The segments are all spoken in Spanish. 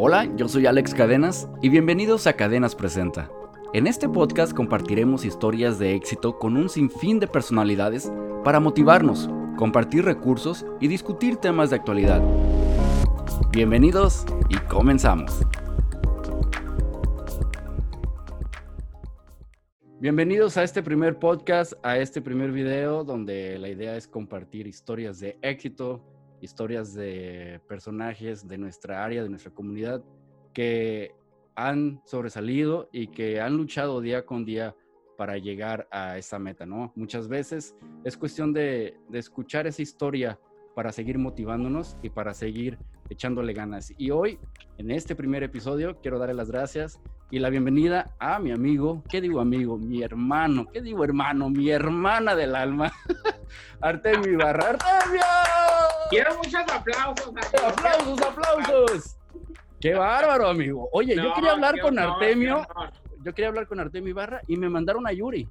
Hola, yo soy Alex Cadenas y bienvenidos a Cadenas Presenta. En este podcast compartiremos historias de éxito con un sinfín de personalidades para motivarnos, compartir recursos y discutir temas de actualidad. Bienvenidos y comenzamos. Bienvenidos a este primer podcast, a este primer video donde la idea es compartir historias de éxito, historias de personajes de nuestra área, de nuestra comunidad, que han sobresalido y que han luchado día con día para llegar a esa meta, ¿no? Muchas veces es cuestión de, de escuchar esa historia para seguir motivándonos y para seguir echándole ganas. Y hoy, en este primer episodio, quiero darle las gracias y la bienvenida a mi amigo, ¿qué digo amigo? Mi hermano, ¿qué digo hermano? Mi hermana del alma, Artemio Ibarra. ¡Artemio! Quiero muchos aplausos. Aplausos, aplausos. Qué bárbaro, amigo. Oye, yo quería hablar con Artemio. Yo quería hablar con Artemio Ibarra y me mandaron a Yuri.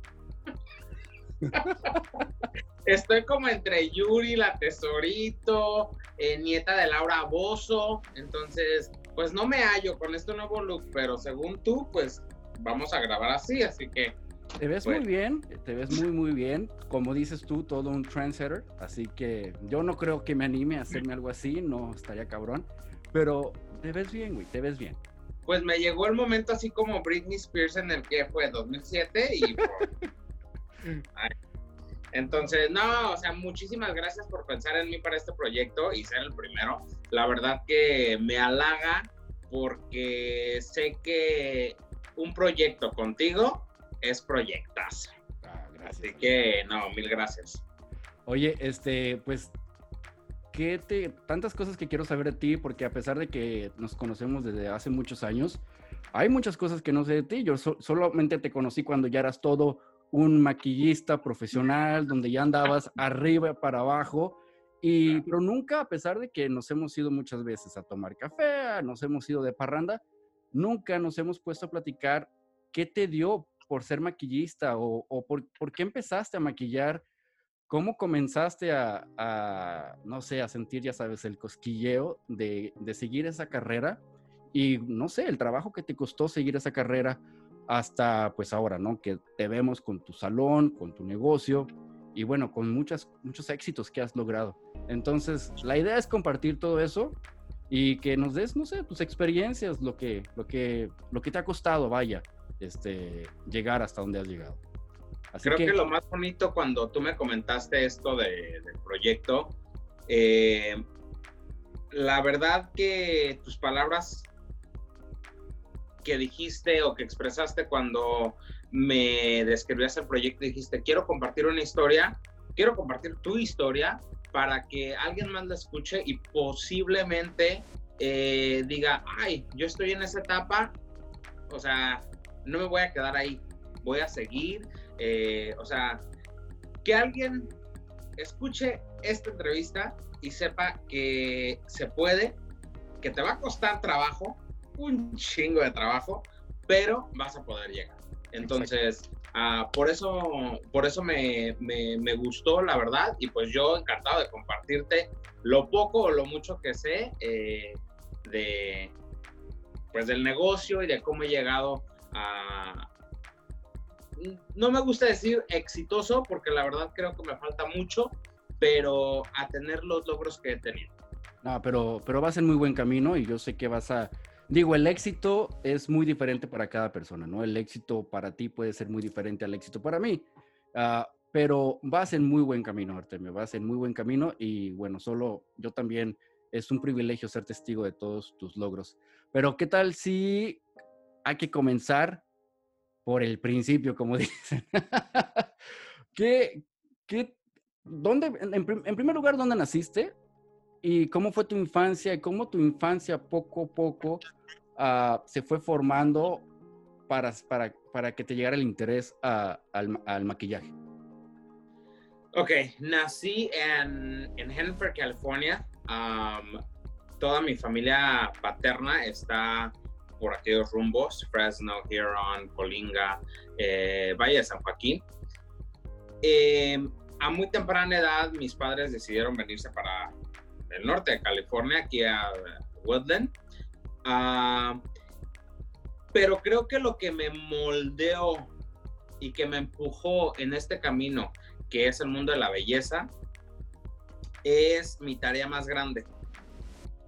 Estoy como entre Yuri, la tesorito, eh, nieta de Laura Bozo. Entonces, pues no me hallo con este nuevo look, pero según tú, pues vamos a grabar así, así que. Te ves muy bien, te ves muy, muy bien. Como dices tú, todo un trendsetter. Así que yo no creo que me anime a hacerme algo así, no estaría cabrón. Pero te ves bien, güey, te ves bien. Pues me llegó el momento así como Britney Spears en el que fue 2007 y. Entonces, no, o sea, muchísimas gracias por pensar en mí para este proyecto y ser el primero. La verdad que me halaga porque sé que un proyecto contigo es proyectazo. Ah, gracias. Así que, no, mil gracias. Oye, este, pues, ¿qué te, tantas cosas que quiero saber de ti, porque a pesar de que nos conocemos desde hace muchos años, hay muchas cosas que no sé de ti. Yo solamente te conocí cuando ya eras todo un maquillista profesional, donde ya andabas arriba para abajo, y, pero nunca, a pesar de que nos hemos ido muchas veces a tomar café, nos hemos ido de parranda, nunca nos hemos puesto a platicar qué te dio por ser maquillista o, por, por, qué empezaste a maquillar, cómo comenzaste a, no sé, a sentir, ya sabes, el cosquilleo de, de seguir esa carrera y, no sé, el trabajo que te costó seguir esa carrera hasta pues ahora, ¿no? Que te vemos con tu salón, con tu negocio y bueno, con muchas, muchos éxitos que has logrado. Entonces, la idea es compartir todo eso y que nos des, no sé, tus experiencias, lo que, lo que, lo que te ha costado, vaya, este, llegar hasta donde has llegado. Creo que... lo más bonito cuando tú me comentaste esto de, del proyecto, eh, la verdad que tus palabras que dijiste o que expresaste cuando me describías el proyecto, dijiste, quiero compartir una historia, quiero compartir tu historia para que alguien más la escuche y posiblemente eh, diga, ay, yo estoy en esa etapa, o sea, no me voy a quedar ahí, voy a seguir, eh, o sea, que alguien escuche esta entrevista y sepa que se puede, que te va a costar trabajo, un chingo de trabajo, pero vas a poder llegar. Entonces, uh, por eso, por eso me, me, me, gustó, la verdad, y pues yo encantado de compartirte lo poco o lo mucho que sé eh, de, pues del negocio y de cómo he llegado a... No me gusta decir exitoso, porque la verdad creo que me falta mucho, pero a tener los logros que he tenido. No, pero, pero vas en muy buen camino y yo sé que vas a Digo, el éxito es muy diferente para cada persona, ¿no? El éxito para ti puede ser muy diferente al éxito para mí, ah, pero vas en muy buen camino, Artemio, vas en muy buen camino y bueno, solo yo también es un privilegio ser testigo de todos tus logros. Pero ¿qué tal si hay que comenzar por el principio, como dicen? ¿Qué, qué, dónde, en, primer lugar, ¿dónde naciste? ¿Y cómo fue tu infancia y cómo tu infancia poco a poco uh, se fue formando para, para, para, que te llegara el interés uh, al, maquillaje? Ok, nací en, en Hanford, California. Toda mi familia paterna está por aquellos rumbos, Fresno, Huron, Colinga, eh, Valle de San Joaquín. Eh, a muy temprana edad mis padres decidieron venirse para el norte de California, aquí a Woodland. Ah, pero creo que lo que me moldeó y que me empujó en este camino, que es el mundo de la belleza, es mi tarea más grande.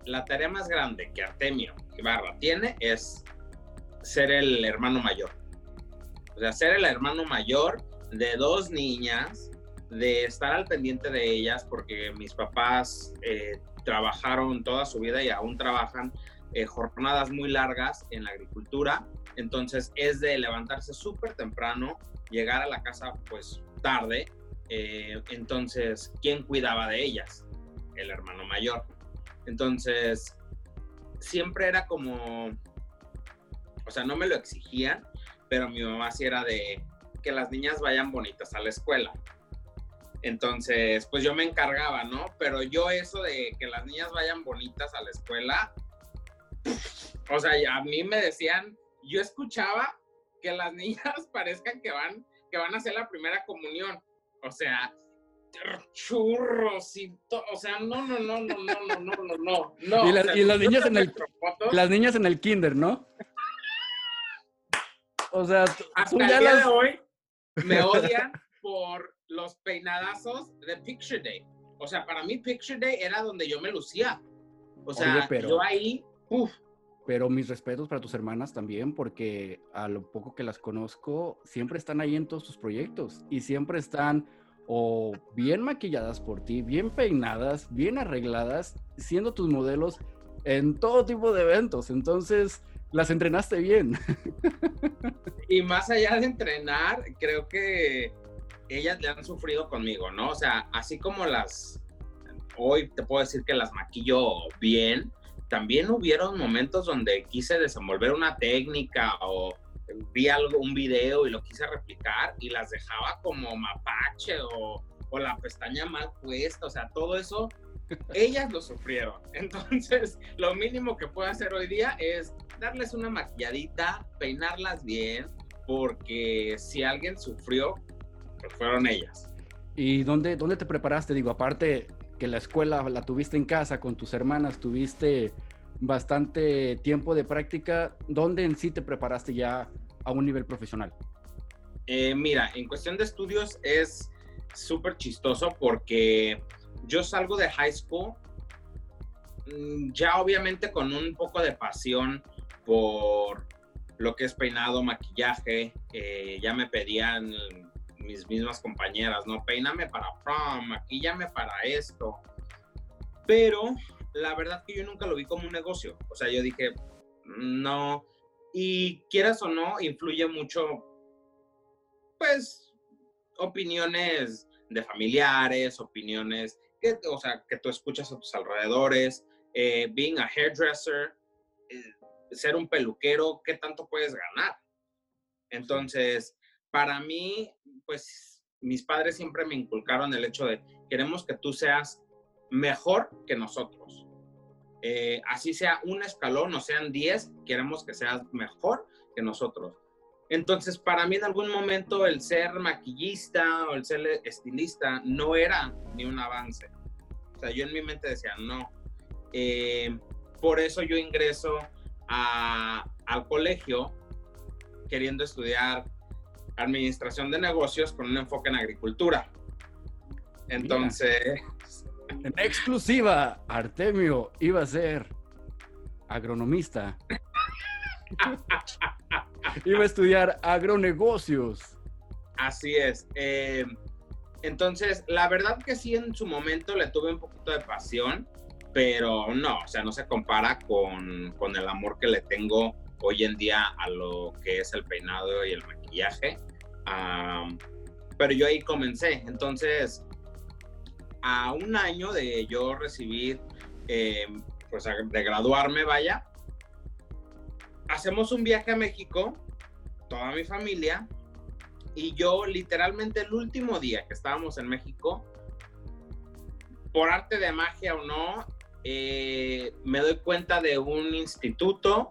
La tarea más grande que Artemio Ibarra tiene es ser el hermano mayor. O sea, ser el hermano mayor de dos niñas, de estar al pendiente de ellas, porque mis papás eh, trabajaron toda su vida y aún trabajan eh, jornadas muy largas en la agricultura. Entonces es de levantarse súper temprano, llegar a la casa pues tarde. Eh, entonces, ¿quién cuidaba de ellas? El hermano mayor. Entonces, siempre era como, o sea, no me lo exigían, pero mi mamá sí era de que las niñas vayan bonitas a la escuela. Entonces, pues yo me encargaba, ¿no? Pero yo eso de que las niñas vayan bonitas a la escuela, o sea, a mí me decían, yo escuchaba que las niñas parezcan que van, que van a hacer la primera comunión. O sea, churros y todo, o sea, no, no, no, no, no, no, no, no, no. Y, las niñas en el, las niñas en el kinder, ¿no? O sea, hasta el día de hoy me odian por los peinadazos de Picture Day. O sea, para mí Picture Day era donde yo me lucía. O sea, yo ahí, uff. Pero mis respetos para tus hermanas también, porque a lo poco que las conozco, siempre están ahí en todos tus proyectos y siempre están o bien maquilladas por ti, bien peinadas, bien arregladas, siendo tus modelos en todo tipo de eventos. Entonces, las entrenaste bien. Y más allá de entrenar, creo que ellas le han sufrido conmigo, ¿no? O sea, así como las, hoy te puedo decir que las maquillo bien, también hubieron momentos donde quise desenvolver una técnica o vi algo, un video y lo quise replicar y las dejaba como mapache o, o la pestaña mal puesta, o sea, todo eso, ellas lo sufrieron. Entonces, lo mínimo que puedo hacer hoy día es darles una maquilladita, peinarlas bien, porque si alguien sufrió, pues fueron ellas. ¿Y dónde, dónde te preparaste? Digo, aparte que la escuela la tuviste en casa con tus hermanas, tuviste bastante tiempo de práctica, ¿dónde en sí te preparaste ya a un nivel profesional? Eh, mira, en cuestión de estudios es súper chistoso porque yo salgo de high school mm, ya obviamente con un poco de pasión por lo que es peinado, maquillaje, eh, ya me pedían mis mismas compañeras, ¿no? Peíname para prom, maquillame para esto. Pero la verdad que yo nunca lo vi como un negocio. O sea, yo dije, no. Y quieras o no, influye mucho, pues, opiniones de familiares, opiniones, que, o sea, que tú escuchas a tus alrededores, eh, being a hairdresser, eh, ser un peluquero, ¿qué tanto puedes ganar? Entonces, para mí, pues mis padres siempre me inculcaron el hecho de queremos que tú seas mejor que nosotros. Eh, así sea un escalón o sean 10, queremos que seas mejor que nosotros. Entonces, para mí en algún momento el ser maquillista o el ser estilista no era ni un avance. O sea, yo en mi mente decía, no. Eh, por eso yo ingreso al colegio queriendo estudiar administración de negocios con un enfoque en agricultura. Entonces... En exclusiva, Artemio iba a ser agronomista. iba a estudiar agronegocios. Así es. Eh, entonces, la verdad que sí, en su momento le tuve un poquito de pasión, pero no, o sea, no se compara con, con el amor que le tengo hoy en día a lo que es el peinado y el maquillaje pero yo ahí comencé. Entonces, a un año de yo recibir, eh, pues de graduarme, vaya, hacemos un viaje a México, toda mi familia, y yo literalmente el último día que estábamos en México, por arte de magia o no, eh, me doy cuenta de un instituto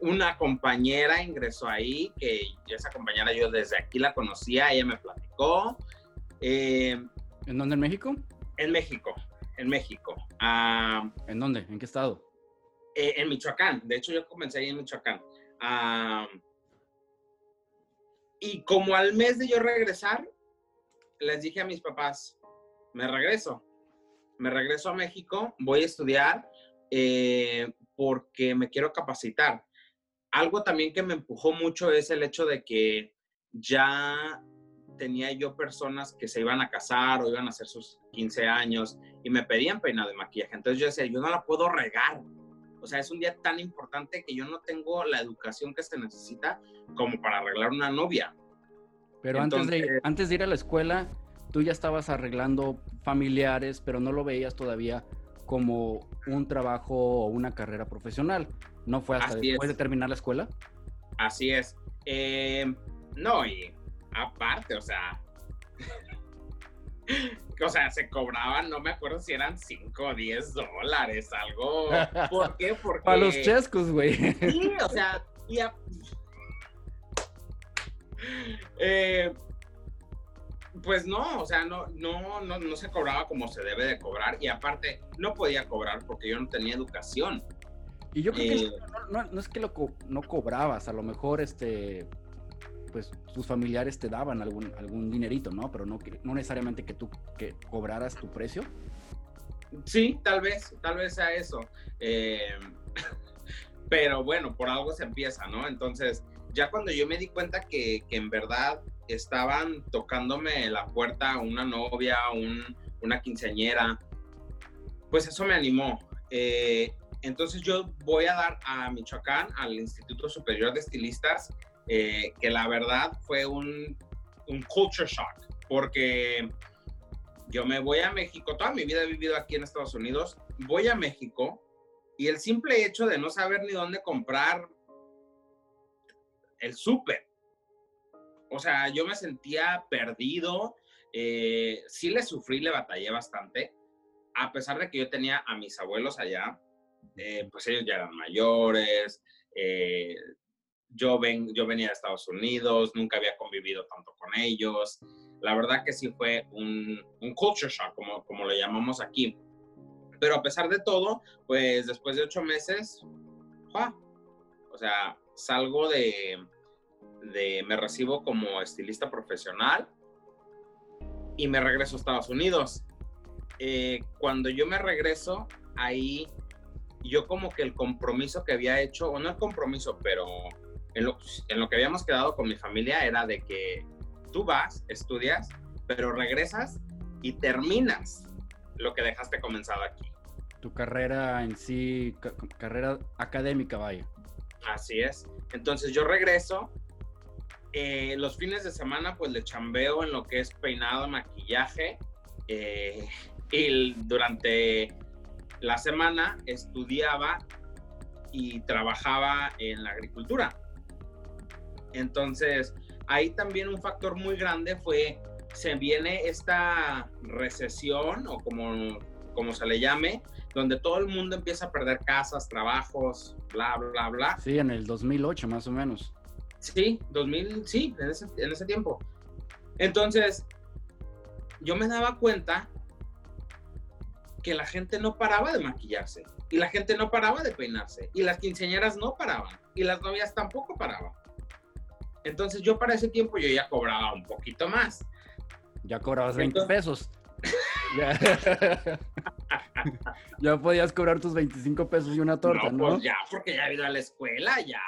una compañera ingresó ahí, que esa compañera yo desde aquí la conocía, ella me platicó. Eh, ¿En dónde, en México? En México, en México. ¿En dónde? ¿En qué estado? Eh, en Michoacán. De hecho, yo comencé ahí en Michoacán. y como al mes de yo regresar, les dije a mis papás, me regreso. Me regreso a México, voy a estudiar eh, porque me quiero capacitar. Algo también que me empujó mucho es el hecho de que ya tenía yo personas que se iban a casar o iban a hacer sus 15 años y me pedían peinado de maquillaje. Entonces yo decía, yo no la puedo regar. O sea, es un día tan importante que yo no tengo la educación que se necesita como para arreglar una novia. Pero antes, de, antes de ir a la escuela, tú ya estabas arreglando familiares, pero no lo veías todavía como un trabajo o una carrera profesional. ¿No fue hasta después de terminar la escuela? Así es. Eh, no, y aparte, o sea, o sea, se cobraban, no me acuerdo si eran 5 o 10 dólares, algo. ¿Por qué? Porque... Para los chescos, güey. Sí, o sea, eh, pues no, o sea, no, no, no, no se cobraba como se debe de cobrar y aparte no podía cobrar porque yo no tenía educación. Y yo creo que eh, no, no, es que lo no cobrabas, a lo mejor este pues tus familiares te daban algún, algún dinerito, ¿no? Pero no, no necesariamente que tú que cobraras tu precio. Sí, tal vez, tal vez sea eso. Eh, pero bueno, por algo se empieza, ¿no? Entonces, ya cuando yo me di cuenta que, que en verdad estaban tocándome la puerta una novia, un, una quinceañera, pues eso me animó. Eh, entonces yo voy a dar a Michoacán, al Instituto Superior de Estilistas, eh, que la verdad fue un, un culture shock, porque yo me voy a México, toda mi vida he vivido aquí en Estados Unidos, voy a México y el simple hecho de no saber ni dónde comprar el súper, o sea, yo me sentía perdido, eh, sí le sufrí, le batallé bastante, a pesar de que yo tenía a mis abuelos allá, eh, pues ellos ya eran mayores, eh, yo, ven, yo venía de Estados Unidos, nunca había convivido tanto con ellos. La verdad que sí fue un, un culture shock, como, como le llamamos aquí. Pero a pesar de todo, pues después de ocho meses, o sea, salgo de, de, me recibo como estilista profesional y me regreso a Estados Unidos. Eh, cuando yo me regreso, ahí yo como que el compromiso que había hecho, o no el compromiso, pero en lo, en lo que habíamos quedado con mi familia era de que tú vas, estudias, pero regresas y terminas lo que dejaste comenzado aquí. Tu carrera en sí, carrera académica, vaya. Así es. Entonces yo regreso, eh, los fines de semana pues le chambeo en lo que es peinado, maquillaje, eh, y durante la semana estudiaba y trabajaba en la agricultura. Entonces, ahí también un factor muy grande fue, se viene esta recesión o como, como se le llame, donde todo el mundo empieza a perder casas, trabajos, bla, bla, bla. Sí, en el 2008 más o menos. Sí, 2000, sí, en ese, en ese tiempo. Entonces, yo me daba cuenta que la gente no paraba de maquillarse y la gente no paraba de peinarse y las quinceañeras no paraban y las novias tampoco paraban. Entonces yo para ese tiempo yo ya cobraba un poquito más. Ya cobrabas 20 pesos. ya. podías cobrar tus 25 pesos y una torta, ¿no? Pues ya, porque ya he ido a la escuela, ya,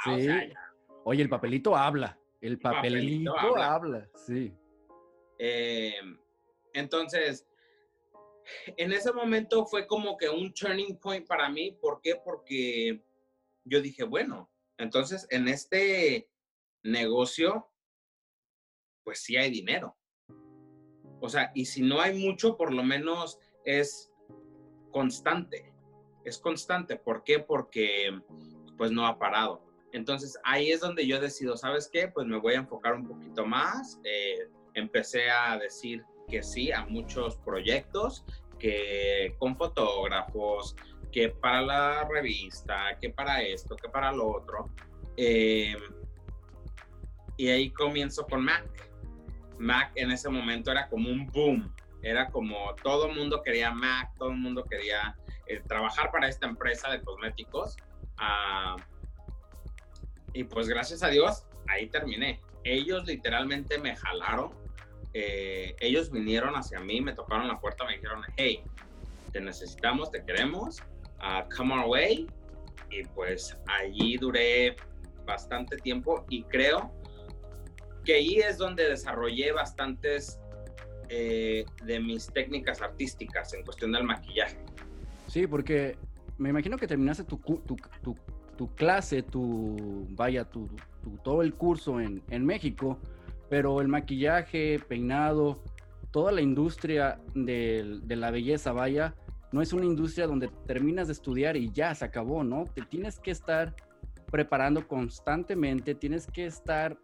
Oye, el papelito habla. El papelito, habla. sí. Em, entonces, en ese momento fue como que un turning point para mí. ¿Por qué? Porque yo dije, bueno, entonces en este negocio, pues sí hay dinero. O sea, y si no hay mucho, por lo menos es constante. Es constante. ¿Por qué? Porque pues no ha parado. Entonces ahí es donde yo decido, ¿sabes qué? Pues me voy a enfocar un poquito más. Eh, empecé a decir que sí a muchos proyectos, que con fotógrafos, que para la revista, que para esto, que para lo otro. Eh, y ahí comienzo con Mac. Mac en ese momento era como un boom. Era como todo el mundo quería Mac, todo el mundo quería eh, trabajar para esta empresa de cosméticos. Ah, y pues gracias a Dios, ahí terminé. Ellos literalmente me jalaron. Eh, ellos vinieron hacia mí, me tocaron la puerta, me dijeron, hey, te necesitamos, te queremos, uh, come our way. Y pues allí duré bastante tiempo y creo que ahí es donde desarrollé bastantes eh, de mis técnicas artísticas en cuestión del maquillaje. Sí, porque me imagino que terminaste tu, tu, tu, tu clase, tu, vaya, tu, todo el curso en, en, México, pero el maquillaje, peinado, toda la industria de, de la belleza, vaya, no es una industria donde terminas de estudiar y ya se acabó, ¿no? Te tienes que estar preparando constantemente, tienes que estar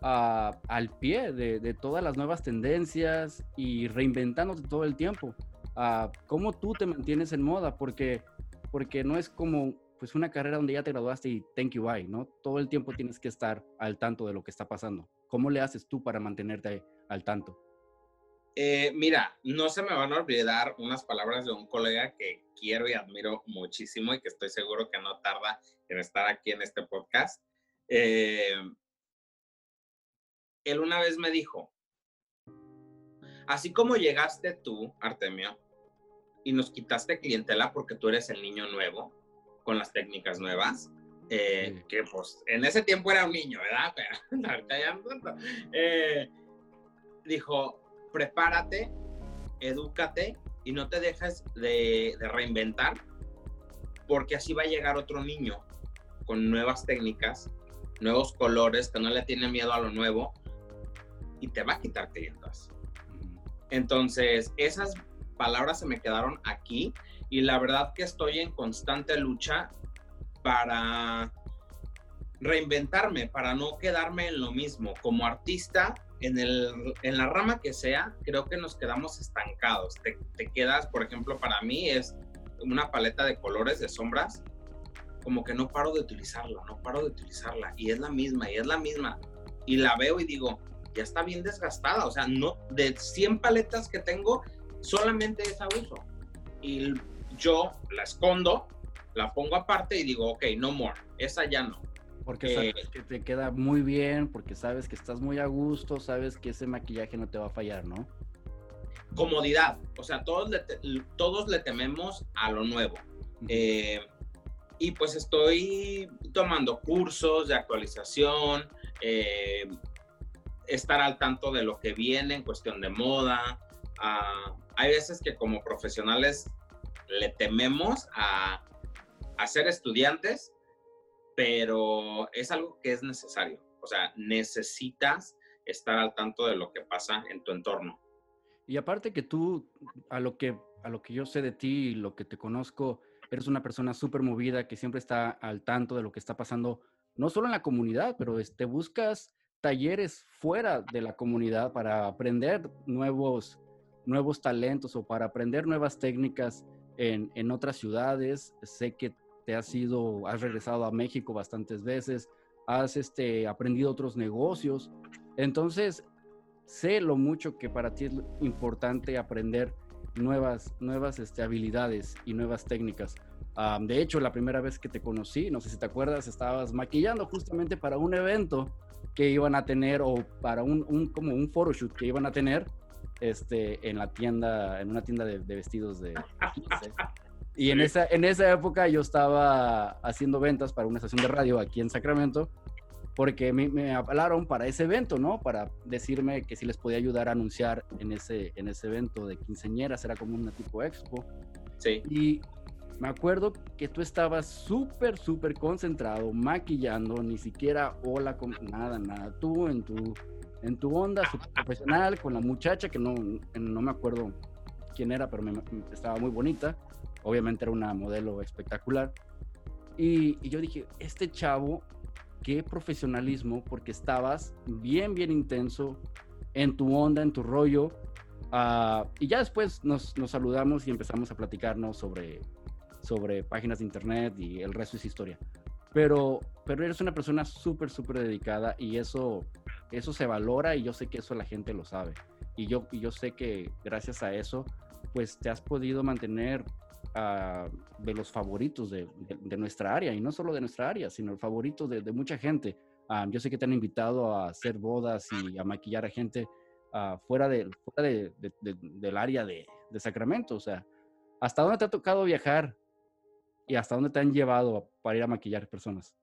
al pie de, de, todas las nuevas tendencias y reinventándote todo el tiempo. Uh, ¿Cómo tú te mantienes en moda? Porque, porque no es como pues una carrera donde ya te graduaste y thank you, bye, ¿no? Todo el tiempo tienes que estar al tanto de lo que está pasando. ¿Cómo le haces tú para mantenerte al tanto? Eh, mira, no se me van a olvidar unas palabras de un colega que quiero y admiro muchísimo y que estoy seguro que no tarda en estar aquí en este podcast. Eh, él una vez me dijo, así como llegaste tú, Artemio, y nos quitaste clientela porque tú eres el niño nuevo con las técnicas nuevas, eh, que pues en ese tiempo era un niño, ¿verdad? Pero ahorita ya no eh, dijo, prepárate, edúcate y no te dejes de, de reinventar, porque así va a llegar otro niño con nuevas técnicas, nuevos colores, que no le tiene miedo a lo nuevo y te va a quitar clientas. Entonces, esas palabras se me quedaron aquí y la verdad que estoy en constante lucha para reinventarme, para no quedarme en lo mismo. Como artista, en, el, en la rama que sea, creo que nos quedamos estancados. Te, te quedas, por ejemplo, para mí es una paleta de colores, de sombras, como que no paro de utilizarla, no paro de utilizarla. Y es la misma, y es la misma. Y la veo y digo, ya está bien desgastada. O sea, no, de 100 paletas que tengo, solamente esa uso. Y yo la escondo, la pongo aparte y digo, ok, no more, esa ya no. Porque sabes eh, que te queda muy bien, porque sabes que estás muy a gusto, sabes que ese maquillaje no te va a fallar, ¿no? Comodidad, o sea, todos le, todos le tememos a lo nuevo. Eh, y pues estoy tomando cursos de actualización, eh, estar al tanto de lo que viene en cuestión de moda. Ah, hay veces que como profesionales le tememos a, a ser estudiantes, pero es algo que es necesario. O sea, necesitas estar al tanto de lo que pasa en tu entorno. Y aparte que tú, a lo que, a lo que yo sé de ti y lo que te conozco, eres una persona súper movida que siempre está al tanto de lo que está pasando, no solo en la comunidad, pero te este, buscas talleres fuera de la comunidad para aprender nuevos, nuevos talentos o para aprender nuevas técnicas en, en otras ciudades. Sé que te has ido, has regresado a México bastantes veces, has este, aprendido otros negocios. Entonces, sé lo mucho que para ti es importante aprender nuevas, nuevas este, habilidades y nuevas técnicas. de hecho, la primera vez que te conocí, no sé si te acuerdas, estabas maquillando justamente para un evento que iban a tener o para un, un como un photoshoot que iban a tener este, en la tienda, en una tienda de, vestidos de... Y en esa, en esa época yo estaba haciendo ventas para una estación de radio aquí en Sacramento, porque me, me hablaron para ese evento, ¿no? Para decirme que si les podía ayudar a anunciar en ese, en ese evento de quinceñeras, era como una tipo expo. Sí. Y me acuerdo que tú estabas súper, súper concentrado, maquillando, ni siquiera hola, con nada, nada. Tú en tu, en tu onda profesional, con la muchacha que no, no me acuerdo quién era, pero me, estaba muy bonita. Obviamente era una modelo espectacular. Y, y, yo dije, este chavo, qué profesionalismo, porque estabas bien, bien intenso en tu onda, en tu rollo. Uh, y ya después nos, nos saludamos y empezamos a platicarnos sobre sobre páginas de internet y el resto es historia. Pero, pero eres una persona súper, súper dedicada y eso, eso se valora y yo sé que eso la gente lo sabe. y yo, y yo sé que gracias a eso, pues te has podido mantener uh, de los favoritos de, de, nuestra área, y no solo de nuestra área, sino el favorito de, de mucha gente. Um, yo sé que te han invitado a hacer bodas y a maquillar a gente uh, fuera, de, fuera de, del área de, Sacramento. O sea, ¿hasta dónde te ha tocado viajar y hasta dónde te han llevado para ir a maquillar personas?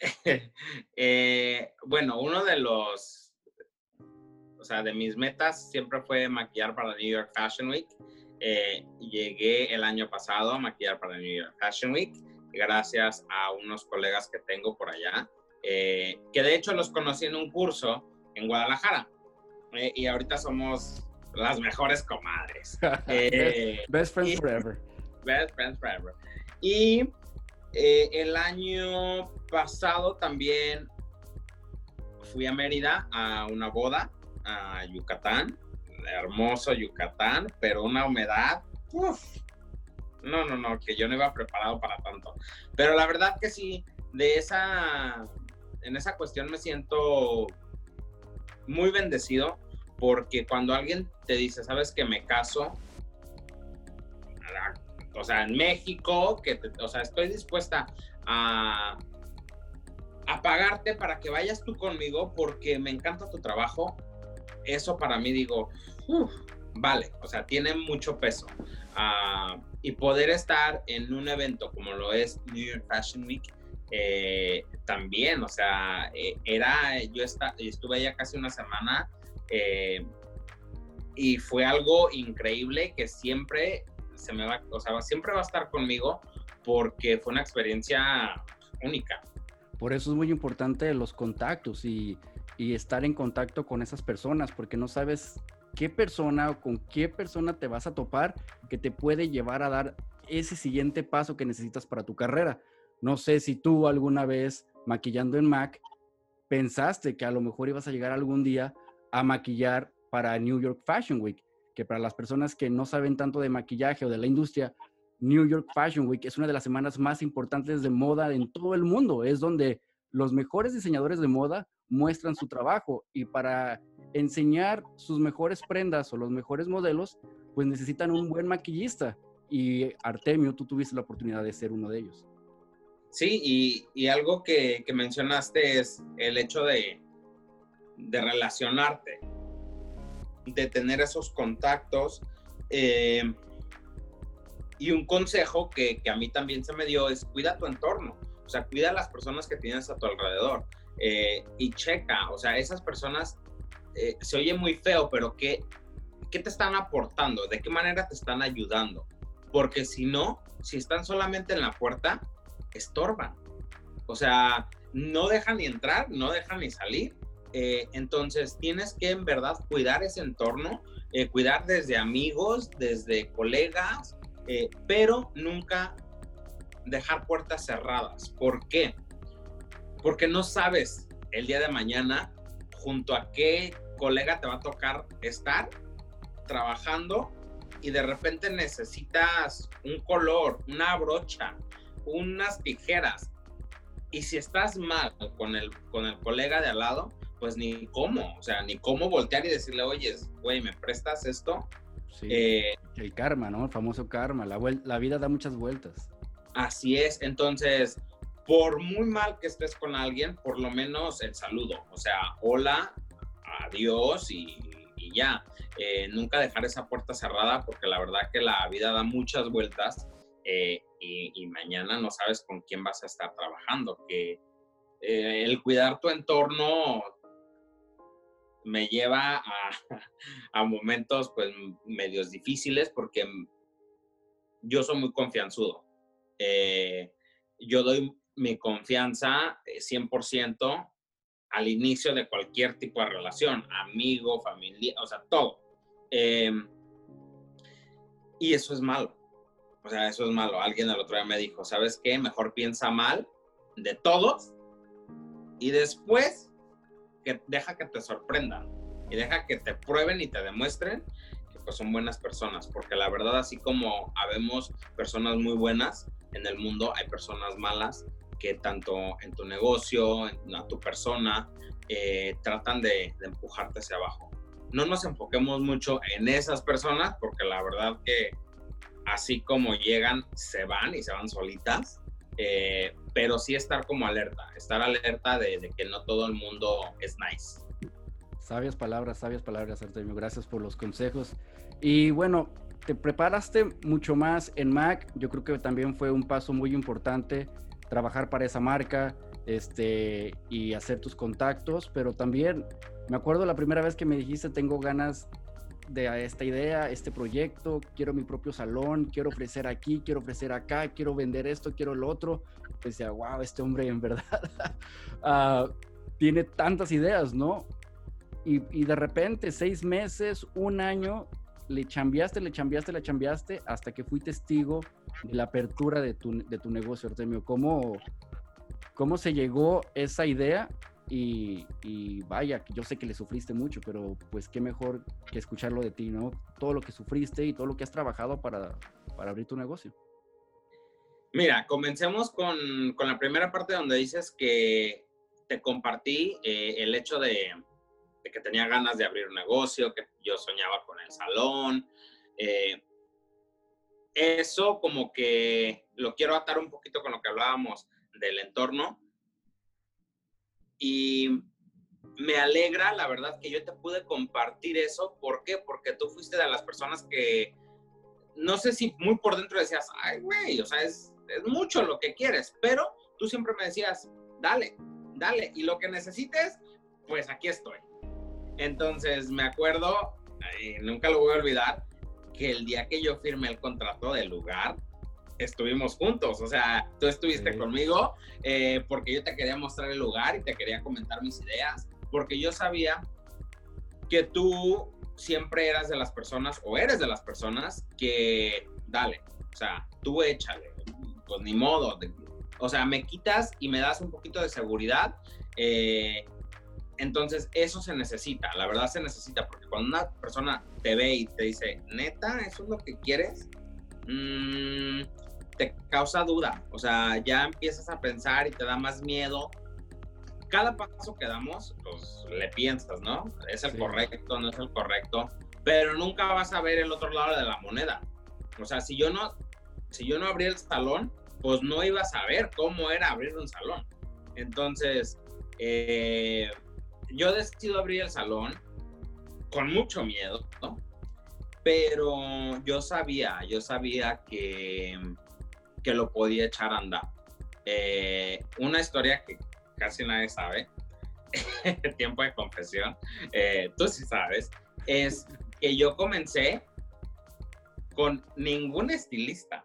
eh, bueno, uno de los, o sea, de mis metas siempre fue maquillar para New York Fashion Week. Eh, llegué el año pasado a maquillar para New York Fashion Week gracias a unos colegas que tengo por allá. Eh, que de hecho los conocí en un curso en Guadalajara eh, y ahorita somos las mejores comadres. Eh, best friends forever. Best friends forever. Y el año pasado también fui a Mérida a una boda a Yucatán, hermoso Yucatán, pero una humedad, no, no, no, que yo no iba preparado para tanto. Pero la verdad que sí, de esa en esa cuestión me siento muy bendecido porque cuando alguien te dice, sabes que me caso, o sea, en México, que o sea, estoy dispuesta a, a pagarte para que vayas tú conmigo porque me encanta tu trabajo, eso para mí digo, vale, o sea, tiene mucho peso. Ah, y poder estar en un evento como lo es New York Fashion Week, eh, también, o sea, eh, era, yo estuve allá casi una semana eh, y fue algo increíble que siempre se me va, o sea, siempre va a estar conmigo porque fue una experiencia única. Por eso es muy importante los contactos y, y estar en contacto con esas personas, porque no sabes qué persona o con qué persona te vas a topar que te puede llevar a dar ese siguiente paso que necesitas para tu carrera. No sé si tú alguna vez maquillando en Mac pensaste que a lo mejor ibas a llegar algún día a maquillar para New York Fashion Week, que para las personas que no saben tanto de maquillaje o de la industria, New York Fashion Week es una de las semanas más importantes de moda en todo el mundo. Es donde los mejores diseñadores de moda muestran su trabajo y para enseñar sus mejores prendas o los mejores modelos, pues necesitan un buen maquillista. Y Artemio, tú tuviste la oportunidad de ser uno de ellos. Sí, y, algo que, mencionaste es el hecho de, relacionarte, de tener esos contactos. Eh, y un consejo que, a mí también se me dio es cuida tu entorno, o sea, cuida las personas que tienes a tu alrededor eh, y checa, o sea, esas personas, eh, se oye muy feo, pero ¿qué, ¿qué te están aportando? ¿De qué manera te están ayudando? Porque si no, si están solamente en la puerta, estorban. O sea, no dejan ni entrar, no dejan ni salir. Eh, entonces, tienes que en verdad cuidar ese entorno, eh, cuidar desde amigos, desde colegas, eh, pero nunca dejar puertas cerradas. ¿Por qué? Porque no sabes el día de mañana junto a qué colega te va a tocar estar trabajando y de repente necesitas un color, una brocha, unas tijeras. Y si estás mal con el, con el colega de al lado, pues ni cómo, o sea, ni cómo voltear y decirle, oye, güey, ¿me prestas esto? Eh, el karma, ¿no? El famoso karma, la, la vida da muchas vueltas. Así es, entonces, por muy mal que estés con alguien, por lo menos el saludo, o sea, hola, adiós y, ya. Eh, nunca dejar esa puerta cerrada porque la verdad que la vida da muchas vueltas eh, y, mañana no sabes con quién vas a estar trabajando, que eh, el cuidar tu entorno me lleva a, momentos pues medios difíciles porque yo soy muy confianzudo. Eh, yo doy mi confianza 100% al inicio de cualquier tipo de relación, amigo, familia, o sea, todo. Em, y eso es malo o sea, eso es malo. Alguien el otro día me dijo, ¿sabes qué? Mejor piensa mal de todos y después que deja que te sorprendan y deja que te prueben y te demuestren que pues son buenas personas, porque la verdad así como habemos personas muy buenas en el mundo, hay personas malas que tanto en tu negocio, en tu persona, eh, tratan de, de empujarte hacia abajo. no nos enfoquemos mucho en esas personas, porque la verdad que así como llegan, se van y se van solitas. Eh, pero sí estar como alerta, estar alerta de, que no todo el mundo es nice. Sabias palabras, sabias palabras, Artemio. Gracias por los consejos. Y bueno, te preparaste mucho más en Mac. Yo creo que también fue un paso muy importante trabajar para esa marca este, y hacer tus contactos, pero también me acuerdo la primera vez que me dijiste tengo ganas de esta idea, este proyecto, quiero mi propio salón, quiero ofrecer aquí, quiero ofrecer acá, quiero vender esto, quiero el otro. Decía, wow, este hombre en verdad uh, tiene tantas ideas, ¿no? Y, y, de repente, seis meses, un año, le chambeaste, le chambeaste, le chambeaste, hasta que fui testigo de la apertura de tu, de tu negocio, Artemio. ¿Cómo, ¿Cómo se llegó esa idea y, vaya, yo sé que le sufriste mucho, pero pues qué mejor que escucharlo de ti, ¿no? Todo lo que sufriste y todo lo que has trabajado para, para abrir tu negocio. Mira, comencemos con, con, la primera parte donde dices que te compartí eh, el hecho de, de, que tenía ganas de abrir un negocio, que yo soñaba con el salón. Eh, eso como que lo quiero atar un poquito con lo que hablábamos del entorno y me alegra, la verdad, que yo te pude compartir eso. ¿Por qué? Porque tú fuiste de las personas que, no sé si muy por dentro decías, ay, güey, o sea, es, es mucho lo que quieres, pero tú siempre me decías, dale, dale, y lo que necesites, pues aquí estoy. Entonces, me acuerdo, y nunca lo voy a olvidar, que el día que yo firmé el contrato del lugar, estuvimos juntos, o sea, tú estuviste conmigo eh, porque yo te quería mostrar el lugar y te quería comentar mis ideas, porque yo sabía que tú siempre eras de las personas o eres de las personas que, dale, o sea, tú échale, pues ni modo, o sea, me quitas y me das un poquito de seguridad. Eh, entonces, eso se necesita, la verdad se necesita, porque cuando una persona te ve y te dice, neta, eso es lo que quieres, mmm, te causa duda, o sea, ya empiezas a pensar y te da más miedo. Cada paso que damos, pues le piensas, ¿no? Es el correcto, no es el correcto, pero nunca vas a ver el otro lado de la moneda. O sea, si yo no, si yo no abría el salón, pues no iba a saber cómo era abrir un salón. Entonces, eh, yo decido abrir el salón con mucho miedo, ¿no? Pero yo sabía, yo sabía que que lo podía echar a andar. Eh, una historia que casi nadie sabe, tiempo de confesión, eh, tú sí sabes, es que yo comencé con ningún estilista.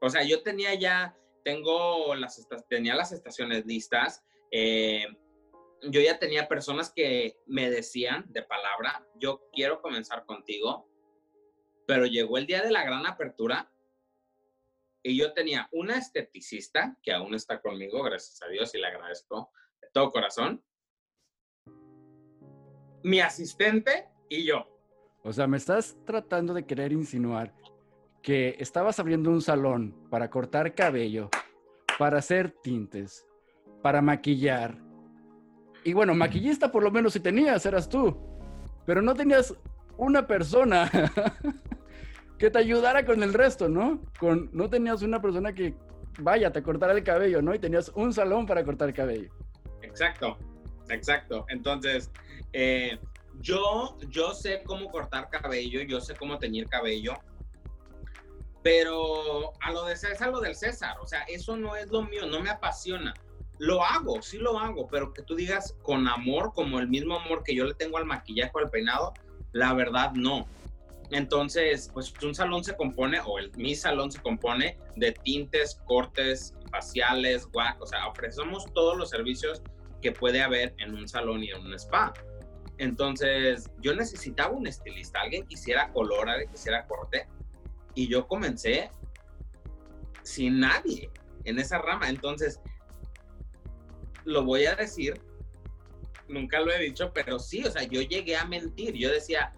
O sea, yo tenía ya, tengo las, tenía las estaciones listas, eh, yo ya tenía personas que me decían de palabra, yo quiero comenzar contigo, pero llegó el día de la gran apertura y yo tenía una esteticista que aún está conmigo, gracias a Dios, y le agradezco de todo corazón. Mi asistente y yo. O sea, me estás tratando de querer insinuar que estabas abriendo un salón para cortar cabello, para hacer tintes, para maquillar. Y bueno, maquillista por lo menos si tenías, eras tú. Pero no tenías una persona que te ayudara con el resto, ¿no? Con, no tenías una persona que, vaya, te cortara el cabello, ¿no? Y tenías un salón para cortar el cabello. Exacto, exacto. Entonces, eh, yo, yo sé cómo cortar cabello, yo sé cómo teñir cabello, pero a lo de César, lo del César, o sea, eso no es lo mío, no me apasiona. Lo hago, sí lo hago, pero que tú digas con amor, como el mismo amor que yo le tengo al maquillaje o al peinado, la verdad no. Entonces, pues un salón se compone, o el, mi salón se compone de tintes, cortes, faciales, guac, o sea, ofrecemos todos los servicios que puede haber en un salón y en un spa. Entonces, yo necesitaba un estilista, alguien quisiera color, alguien quisiera corte, y yo comencé sin nadie en esa rama. Entonces, lo voy a decir, nunca lo he dicho, pero sí, o sea, yo llegué a mentir. Yo decía,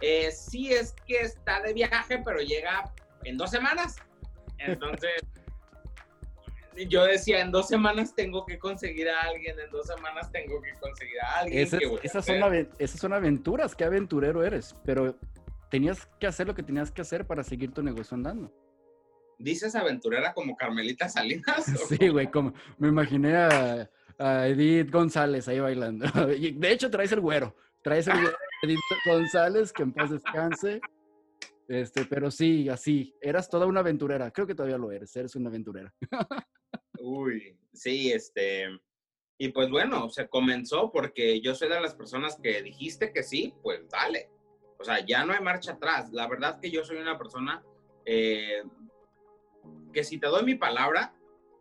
eh, sí es que está de viaje, pero llega en dos semanas. Entonces, yo decía, en dos semanas tengo que conseguir a alguien, en dos semanas tengo que conseguir a alguien. esas, son esas son aventuras, qué aventurero eres, pero tenías que hacer lo que tenías que hacer para seguir tu negocio andando. ¿Dices aventurera como Carmelita Salinas? Sí, güey, como me imaginé a, Edith González ahí bailando. De hecho, traes el güero, traes el güero, Edith González, que en paz descanse. Este, pero sí, así, eras toda una aventurera. Creo que todavía lo eres, eres una aventurera. Uy, sí, este, y pues bueno, se comenzó porque yo soy de las personas que dijiste que sí, pues dale. O sea, ya no hay marcha atrás. La verdad que yo soy una persona eh, que si te doy mi palabra,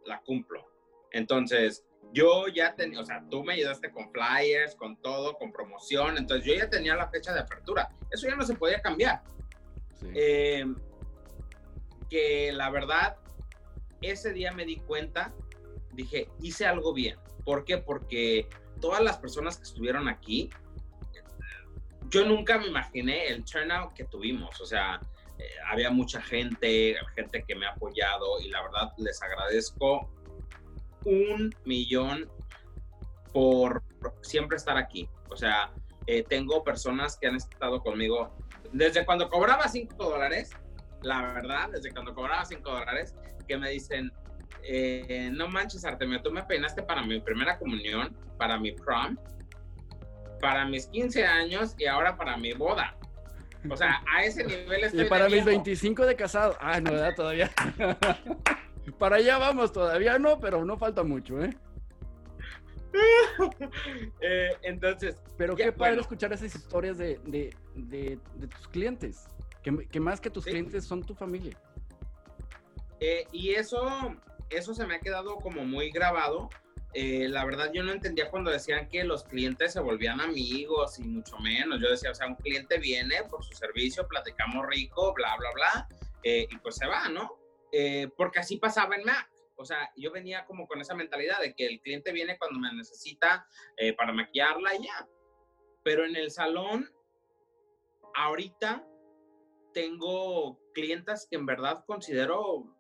la cumplo. Entonces, yo ya tenía, o sea, tú me ayudaste con flyers, con todo, con promoción, entonces yo ya tenía la fecha de apertura. Eso ya no se podía cambiar. Eh, que la verdad, ese día me di cuenta, dije, hice algo bien. ¿Por qué? Porque todas las personas que estuvieron aquí, yo nunca me imaginé el turnout que tuvimos. O sea, eh, había mucha gente, gente que me ha apoyado y la verdad les agradezco un millón por siempre estar aquí. O sea, eh, tengo personas que han estado conmigo desde cuando cobraba 5 dólares, la verdad, desde cuando cobraba 5 dólares, que me dicen, eh, no manches, Artemio, tú me peinaste para mi primera comunión, para mi prom, para mis 15 años y ahora para mi boda. O sea, a ese nivel estoy. Y para mis 25 de casado. Ah, no, ¿verdad? Todavía. para allá vamos, todavía no, pero no falta mucho, ¿eh? eh entonces. Pero qué padre escuchar esas historias de, de, de, tus clientes. Que, que, más que tus clientes son tu familia. Eh, y eso, eso se me ha quedado como muy grabado eh, la verdad yo no entendía cuando decían que los clientes se volvían amigos y mucho menos. Yo decía, o sea, un cliente viene por su servicio, platicamos rico, bla, bla, bla, eh, y pues se va, ¿no? Eh, porque así pasaba en Mac. O sea, yo venía como con esa mentalidad de que el cliente viene cuando me necesita para maquillarla y ya. Pero en el salón, ahorita tengo clientas que en verdad considero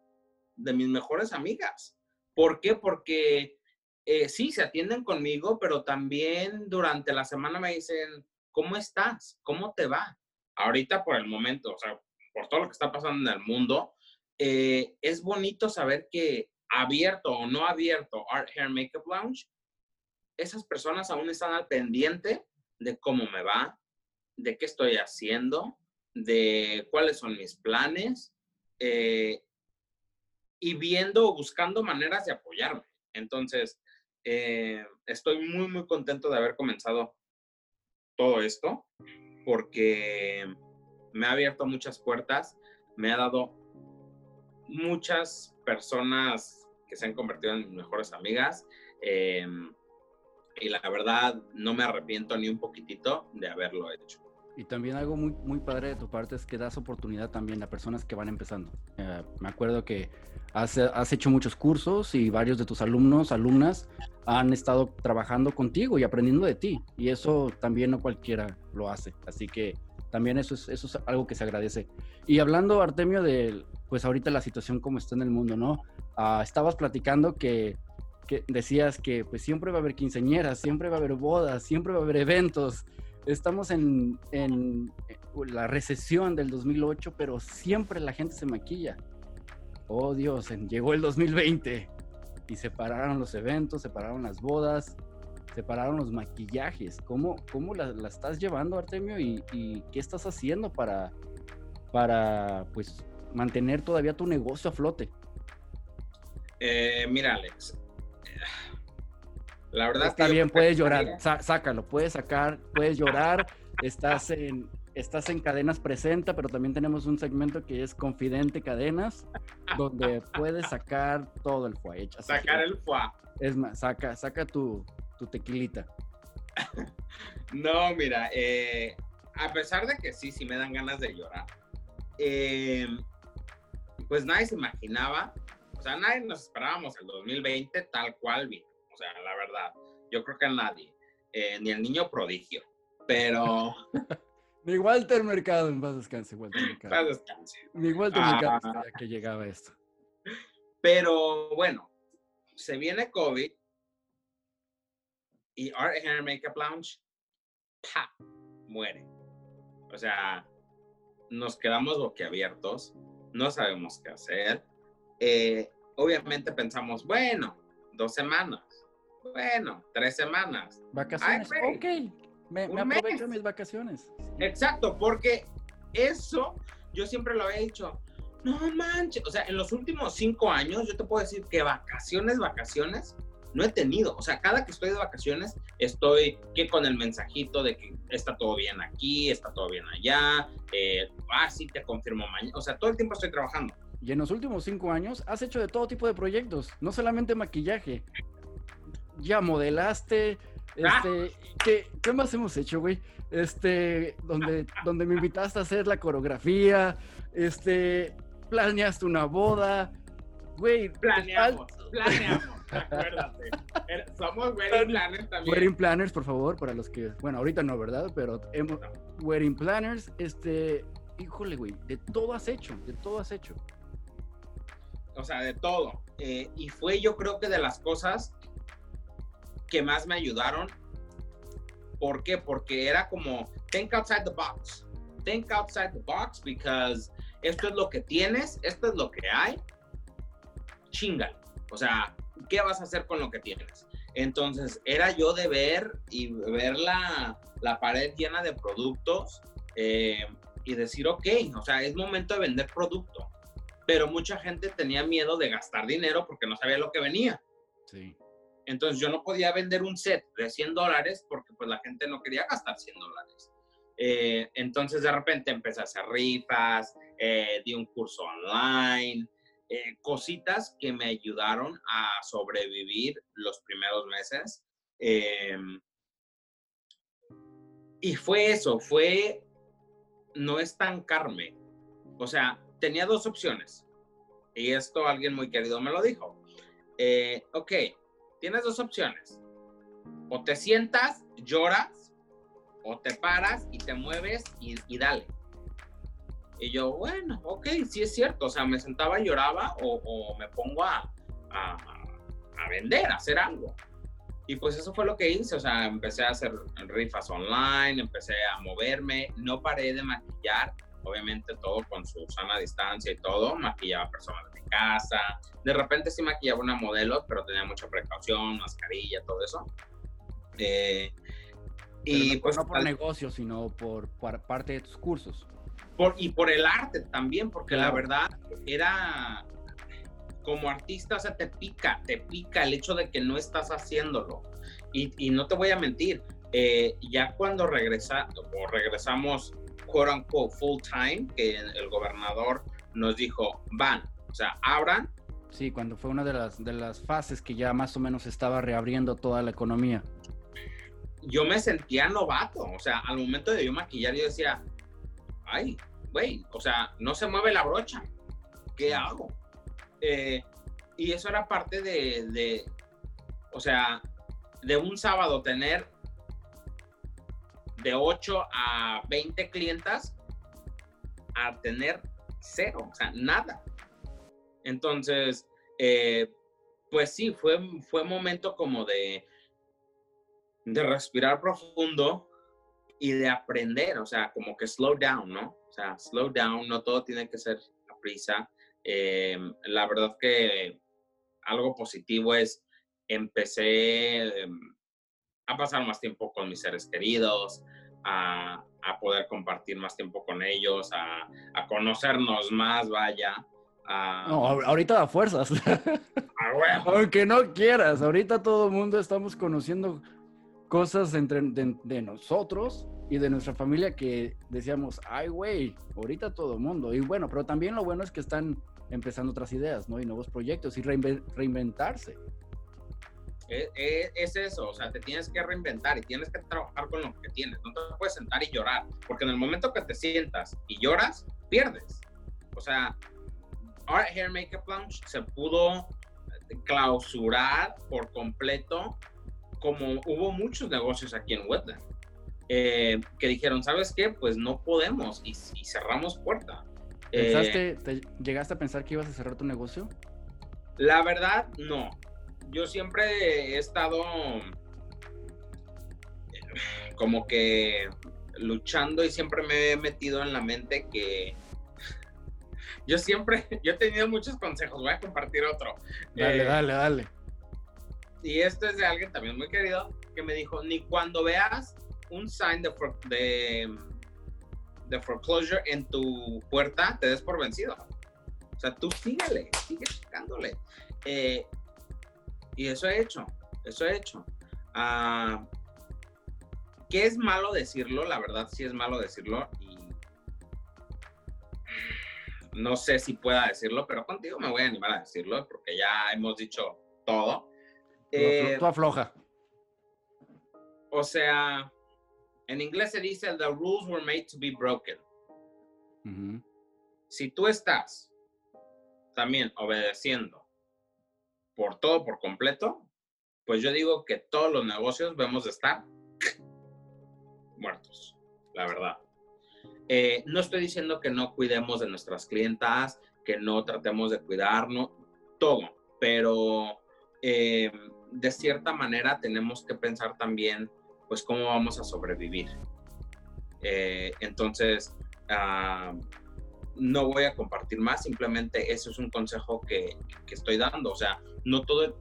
de mis mejores amigas. ¿Por qué? Porque eh, sí, se atienden conmigo, pero también durante la semana me dicen, ¿cómo estás? ¿Cómo te va? Ahorita por el momento, o sea, por todo lo que está pasando en el mundo, eh, es bonito saber que abierto o no abierto Art Hair Makeup Lounge, esas personas aún están al pendiente de cómo me va, de qué estoy haciendo, de cuáles son mis planes eh, y viendo o buscando maneras de apoyarme. Entonces, eh, estoy muy, muy contento de haber comenzado todo esto porque me ha abierto muchas puertas, me ha dado muchas personas que se han convertido en mejores amigas eh, y la verdad no me arrepiento ni un poquitito de haberlo hecho. Y también algo muy, muy padre de tu parte es que das oportunidad también a personas que van empezando. Eh, me acuerdo que has, has, hecho muchos cursos y varios de tus alumnos, alumnas, han estado trabajando contigo y aprendiendo de ti. Y eso también no cualquiera lo hace. Así que también eso es, eso es algo que se agradece. Y hablando, Artemio, de pues ahorita la situación como está en el mundo, ¿no? Ah, estabas platicando que, que decías que pues siempre va a haber quinceñeras, siempre va a haber bodas, siempre va a haber eventos estamos en, en, eh, la recesión del 2008, pero siempre la gente se maquilla. Oh Dios, llegó el 2020 y se pararon los eventos, se pararon las bodas, se pararon los maquillajes. ¿Cómo, cómo la, estás llevando, Artemio? ¿Y, qué estás haciendo para, para pues, mantener todavía tu negocio a flote? Eh, mira, Alex, la verdad está bien, puedes llorar, sácalo, puedes sacar, puedes llorar, estás en, estás en Cadenas Presenta, pero también tenemos un segmento que es Confidente Cadenas, donde puedes sacar todo el foie. Sacar el foie. Es más, saca, saca tu, tu tequilita. no, mira, eh, a pesar de que sí, sí me dan ganas de llorar, eh, pues nadie se imaginaba, o sea, nadie nos esperábamos el 2020 tal cual vino. O sea, la verdad, yo creo que nadie, eh, ni el niño prodigio, pero... Ni Walter Mercado, en paz descanse, Walter Mercado. Paz descanse. Ni Walter Mercado ah. que llegaba esto. Pero bueno, se viene COVID y Art Hair Makeup Lounge, ¡pa! muere. O sea, nos quedamos boquiabiertos, no sabemos qué hacer. Eh, obviamente pensamos, bueno, dos semanas, bueno, tres semanas. Vacaciones, ok, me, me aprovecho mis vacaciones. Exacto, porque eso yo siempre lo había dicho, no manches, o sea, en los últimos cinco años yo te puedo decir que vacaciones, vacaciones, no he tenido. O sea, cada que estoy de vacaciones, estoy que con el mensajito de que está todo bien aquí, está todo bien allá, eh, ah, sí, te confirmo mañana. O sea, todo el tiempo estoy trabajando. Y en los últimos cinco años has hecho de todo tipo de proyectos, no solamente maquillaje. Ya modelaste, ah. este, ¿qué, ¿qué, más hemos hecho, güey? Este, donde, donde me invitaste a hacer la coreografía, este, planeaste una boda, güey. Planeamos, planeamos. Acuérdate. Somos wedding planners también. Wedding planners, por favor, para los que, bueno, ahorita no, ¿verdad? Pero hemos, wedding planners, este, híjole, güey, de todo has hecho, de todo has hecho. O sea, de todo. Eh, y fue yo creo que de las cosas que más me ayudaron. ¿Por qué? Porque era como, think outside the box. Think outside the box because esto es lo que tienes, esto es lo que hay. Chinga. O sea, ¿qué vas a hacer con lo que tienes? Entonces, era yo de ver y ver la, la pared llena de productos eh, y decir, ok, o sea, es momento de vender producto. Pero mucha gente tenía miedo de gastar dinero porque no sabía lo que venía. Sí. Entonces yo no podía vender un set de 100 dólares porque pues la gente no quería gastar 100 dólares. Eh, entonces de repente empecé a hacer rifas, eh, di un curso online, eh, cositas que me ayudaron a sobrevivir los primeros meses. Em, y fue eso, fue no estancarme. O sea, tenía dos opciones. Y esto alguien muy querido me lo dijo. Eh, ok, tienes dos opciones. O te sientas, lloras, o te paras y te mueves y, y dale. Y yo, bueno, ok, sí es cierto. O sea, me sentaba y lloraba o, me pongo a, a, vender, a hacer algo. Y pues eso fue lo que hice. O sea, empecé a hacer rifas online, empecé a moverme, no paré de maquillar. Obviamente todo con su sana distancia y todo. Maquillaba personas de mi casa. De repente sí maquillaba una modelo, pero tenía mucha precaución, mascarilla, todo eso. Eh, y pues no por negocio, sino por, por parte de tus cursos y por el arte también, porque la verdad era como artista, se te pica, te pica el hecho de que no estás haciéndolo. Y, no te voy a mentir, eh, ya cuando regresa, o regresamos, quote unquote, full time, que el gobernador nos dijo, van, o sea, abran. Sí, cuando fue una de las, de las fases que ya más o menos estaba reabriendo toda la economía. Yo me sentía novato, o sea, al momento de yo maquillar, yo decía, ay, güey, o sea, no se mueve la brocha, ¿qué hago? Eh, y eso era parte de, de, o sea, de un sábado tener de 8 a 20 clientas a tener cero, o sea, nada. Entonces, eh, pues sí, fue, fue momento como de, de respirar profundo y de aprender, o sea, como que slow down, ¿no? O sea, slow down, no todo tiene que ser a prisa. Eh, la verdad que algo positivo es empecé em, a pasar más tiempo con mis seres queridos, a, a poder compartir más tiempo con ellos, a, a conocernos más, vaya. No, ahorita da fuerzas. Aunque no quieras, ahorita todo el mundo estamos conociendo cosas entre, de, nosotros y de nuestra familia que decíamos, ay, güey, ahorita todo mundo. Y bueno, pero también lo bueno es que están empezando otras ideas, ¿no? Y nuevos proyectos y reinventarse. Es, e, es, eso, o sea, te tienes que reinventar y tienes que trabajar con lo que tienes. No te puedes sentar y llorar, porque en el momento que te sientas y lloras, pierdes. O sea, Art Hair Makeup Lounge se pudo clausurar por completo como hubo muchos negocios aquí en Wetland, eh, que dijeron, ¿sabes qué? Pues no podemos y, cerramos puerta. ¿Pensaste, eh, ¿Llegaste a pensar que ibas a cerrar tu negocio? La verdad, no. yo siempre he estado como que luchando y siempre me he metido en la mente que yo siempre, yo he tenido muchos consejos, voy a compartir otro. Dale, eh, dale, dale. Y esto es de alguien también muy querido que me dijo, ni cuando veas un sign de, de, foreclosure en tu puerta, te des por vencido. O sea, tú síguele, sigue buscándole. Eh, y eso he hecho, eso he hecho. Ah, ¿Qué es malo decirlo? La verdad sí es malo decirlo y no sé si pueda decirlo, pero contigo me voy a animar a decirlo porque ya hemos dicho todo. Eh, tú afloja. O sea, en inglés se dice, the rules were made to be broken. Si tú estás también obedeciendo por todo, por completo, pues yo digo que todos los negocios debemos de estar muertos, la verdad. Eh, no estoy diciendo que no cuidemos de nuestras clientas, que no tratemos de cuidarnos, todo, pero eh, de cierta manera tenemos que pensar también, pues, cómo vamos a sobrevivir. Eh, entonces, ah, no voy a compartir más, simplemente eso es un consejo que, que, estoy dando. O sea, no todo,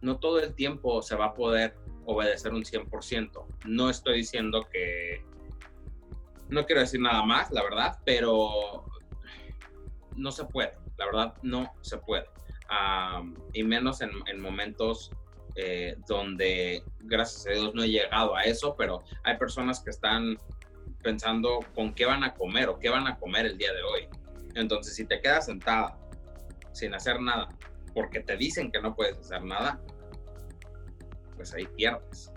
no todo el tiempo se va a poder obedecer un 100%. No estoy diciendo que... No quiero decir nada más, la verdad, pero no se puede, la verdad no se puede. y menos en, momentos eh, donde, gracias a Dios, no he llegado a eso, pero hay personas que están pensando con qué van a comer o qué van a comer el día de hoy. Entonces, si te quedas sentada sin hacer nada porque te dicen que no puedes hacer nada, pues ahí pierdes.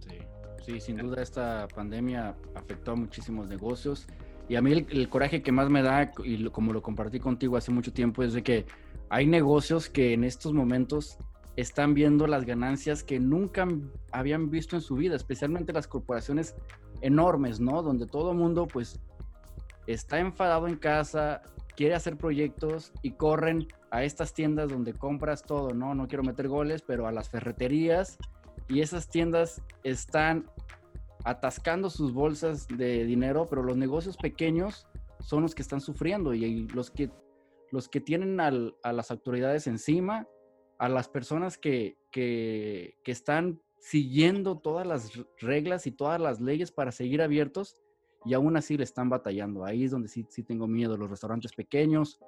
Sí, sí sin duda esta pandemia afectó a muchísimos negocios. Y a mí el, coraje que más me da, y como lo compartí contigo hace mucho tiempo, es de que hay negocios que en estos momentos están viendo las ganancias que nunca habían visto en su vida, especialmente las corporaciones enormes, ¿no? Donde todo mundo pues está enfadado en casa, quiere hacer proyectos y corren a estas tiendas donde compras todo, ¿no? No quiero meter goles, pero a las ferreterías y esas tiendas están atascando sus bolsas de dinero, pero los negocios pequeños son los que están sufriendo y los que, los que tienen a las autoridades encima, a las personas que, que, están siguiendo todas las reglas y todas las leyes para seguir abiertos y aún así le están batallando. Ahí es donde sí, sí tengo miedo, los restaurantes pequeños,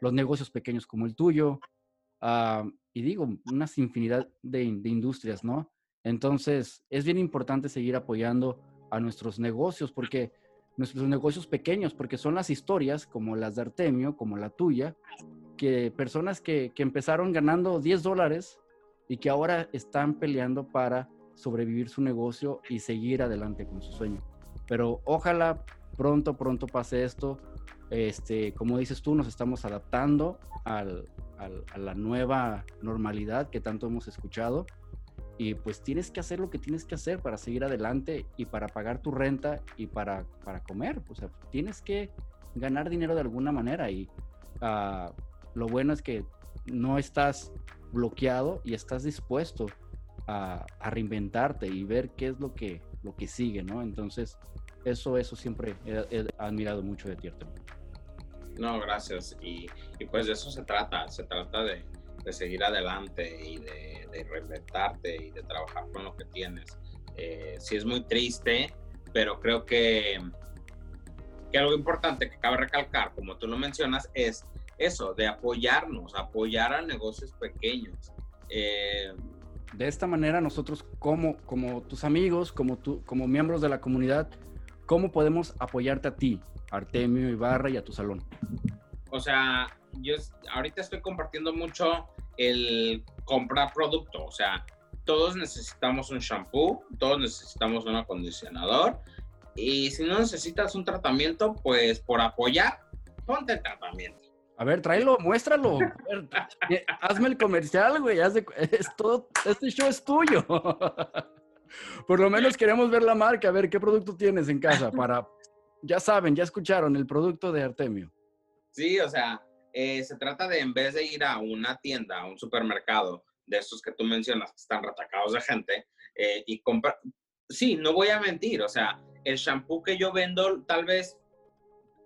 los negocios pequeños como el tuyo, ah, y digo, una infinidad de, de, industrias, ¿no? Entonces, es bien importante seguir apoyando a nuestros negocios, porque nuestros negocios pequeños, porque son las historias como las de Artemio, como la tuya, que personas que, que empezaron ganando 10 dólares y que ahora están peleando para sobrevivir su negocio y seguir adelante con su sueño. Pero ojalá pronto, pronto pase esto. Este, como dices tú, nos estamos adaptando al, a la nueva normalidad que tanto hemos escuchado. Y pues tienes que hacer lo que tienes que hacer para seguir adelante y para pagar tu renta y para, para comer. O sea, tienes que ganar dinero de alguna manera. Y uh, lo bueno es que no estás bloqueado y estás dispuesto a, reinventarte y ver qué es lo que, lo que sigue, ¿no? Entonces, eso, eso siempre he, admirado mucho de ti, No, gracias. Y, y, pues de eso se trata, se trata de, de seguir adelante y de, de, reinventarte y de trabajar con lo que tienes. Eh, sí es muy triste, pero creo que, que algo importante que cabe recalcar, como tú lo mencionas, es eso, de apoyarnos, apoyar a negocios pequeños. Eh, de esta manera nosotros como, como tus amigos, como, tú, como miembros de la comunidad, ¿cómo podemos apoyarte a ti, Artemio Ibarra y a tu salón? O sea, yo ahorita estoy compartiendo mucho el comprar producto, o sea, todos necesitamos un shampoo, todos necesitamos un acondicionador y si no necesitas un tratamiento, pues por apoyar, ponte el tratamiento. A ver, tráelo, muéstralo. Eh, hazme el comercial, güey. todo, este show es tuyo. Por lo menos queremos ver la marca, a ver qué producto tienes en casa para, ya saben, ya escucharon el producto de Artemio. Sí, o sea, eh, se trata de en vez de ir a una tienda, a un supermercado, de estos que tú mencionas, que están retacados de gente, eh, y comprar, sí, no voy a mentir, o sea, el shampoo que yo vendo, tal vez,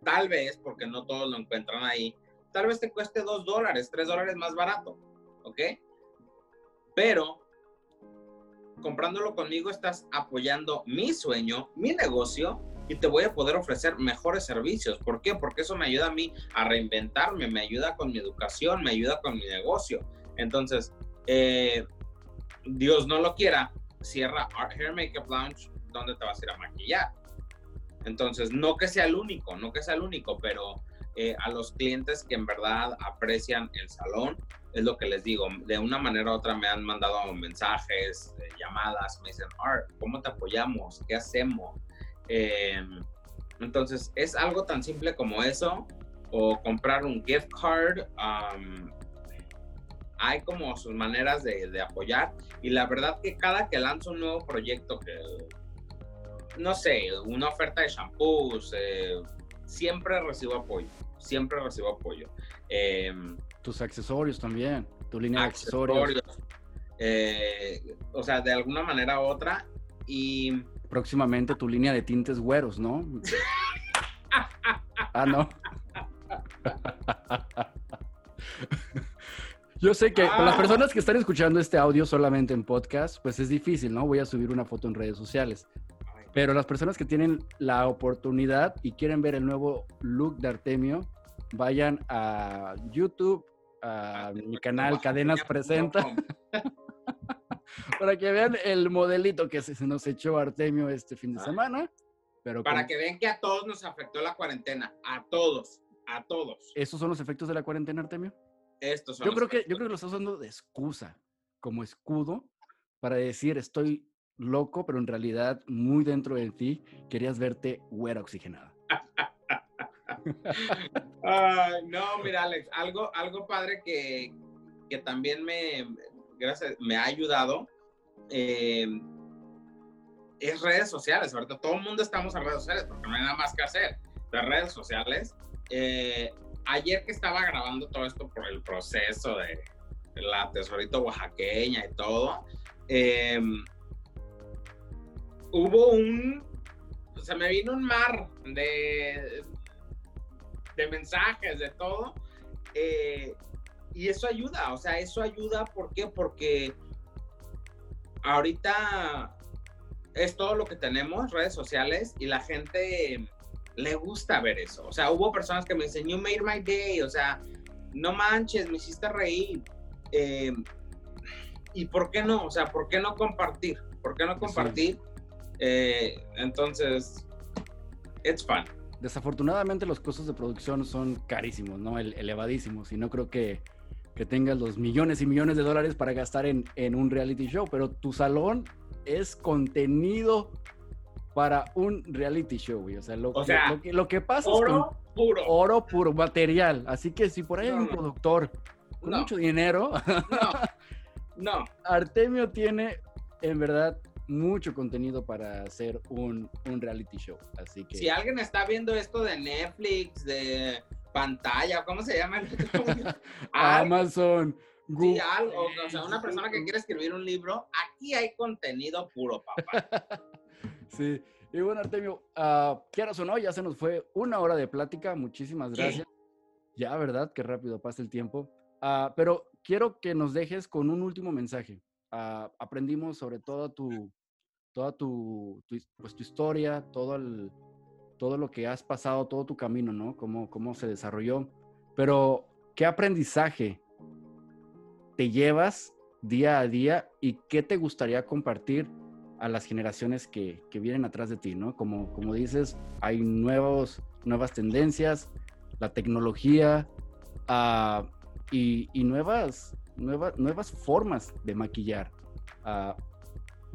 tal vez, porque no todos lo encuentran ahí, tal vez te cueste dos dólares, tres dólares más barato, ¿ok? Pero comprándolo conmigo estás apoyando mi sueño, mi negocio y te voy a poder ofrecer mejores servicios. ¿Por qué? Porque eso me ayuda a mí a reinventarme, me ayuda con mi educación, me ayuda con mi negocio. Entonces, eh, Dios no lo quiera, cierra Art Hair Makeup Lounge, donde te vas a ir a maquillar. Entonces, no que sea el único, no que sea el único, pero eh, a los clientes que en verdad aprecian el salón, es lo que les digo, de una manera u otra me han mandado mensajes, eh, llamadas, me dicen, Art, ¿cómo te apoyamos? ¿Qué hacemos? Em, entonces, es algo tan simple como eso, o comprar un gift card. hay como sus maneras de, apoyar y la verdad que cada que lanzo un nuevo proyecto que no sé una oferta de shampoos eh, siempre recibo apoyo siempre recibo apoyo em, tus accesorios también tu línea de accesorios, eh, o sea de alguna manera u otra y próximamente tu línea de tintes güeros, ¿no? ah, no. Yo sé que para las ah. personas que están escuchando este audio solamente en podcast, pues es difícil, ¿no? Voy a subir una foto en redes sociales. Pero las personas que tienen la oportunidad y quieren ver el nuevo look de Artemio, vayan a YouTube, a mi canal Cadenas Presenta. para que vean el modelito que se nos echó Artemio este fin de semana. Pero para que vean que a todos nos afectó la cuarentena, a todos, a todos. ¿Esos son los efectos de la cuarentena, Artemio? Estos son yo creo que Yo creo que lo estás usando de excusa, como escudo, para decir estoy loco, pero en realidad muy dentro de ti querías verte güera oxigenada. no, mira, Alex, algo, algo padre que, que también me, gracias, me ha ayudado eh, es redes sociales. Ahorita todo el mundo estamos en redes sociales porque no hay nada más que hacer. Las redes sociales. Eh, ayer que estaba grabando todo esto por el proceso de, la tesorito oaxaqueña y todo, eh, hubo un, se me vino un mar de, de mensajes, de todo. y eso ayuda, o sea, eso ayuda, ¿por qué? Porque ahorita es todo lo que tenemos, redes sociales, y la gente le gusta ver eso. O sea, hubo personas que me dicen, You made my day, o sea, no manches, me hiciste reír. Eh, ¿Y por qué no? O sea, ¿por qué no compartir? ¿Por qué no compartir? Eh, entonces, it's fun. Desafortunadamente los costos de producción son carísimos, ¿no? elevadísimos, y no creo que que tengas los millones y millones de dólares para gastar en, en un reality show, pero tu salón es contenido para un reality show, güey. O sea, lo, que, lo que, pasa oro es puro. oro puro, material. Así que si por ahí hay un productor con mucho dinero, no. Artemio tiene en verdad mucho contenido para hacer un, un reality show. Así que. Si alguien está viendo esto de Netflix, de pantalla, ¿cómo se llama? Amazon. Google. Sí, algo, o sea, una persona que quiere escribir un libro, aquí hay contenido puro, papá. sí. Y bueno, Artemio, uh, quieras o no, ya se nos fue una hora de plática. Muchísimas gracias. Ya, ¿verdad? Qué rápido pasa el tiempo. Ah, pero quiero que nos dejes con un último mensaje. Ah, aprendimos sobre toda tu, toda tu, pues, tu historia, todo el, todo lo que has pasado, todo tu camino, ¿no? Cómo, cómo se desarrolló. Pero, ¿qué aprendizaje te llevas día a día y qué te gustaría compartir a las generaciones que, que vienen atrás de ti, ¿no? Como, como dices, hay nuevos, nuevas tendencias, la tecnología y, y, nuevas, nuevas, formas de maquillar. Uh,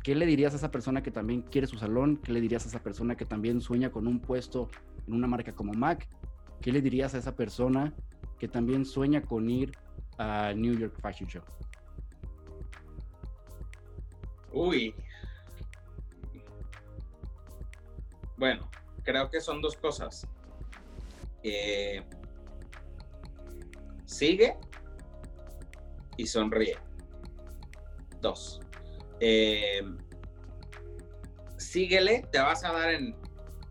¿Qué le dirías a esa persona que también quiere su salón? ¿Qué le dirías a esa persona que también sueña con un puesto en una marca como Mac? ¿Qué le dirías a esa persona que también sueña con ir a New York Fashion Show? Uy. Bueno, creo que son dos cosas. Eh, sigue y sonríe. dos. Eh, síguele, te vas a dar en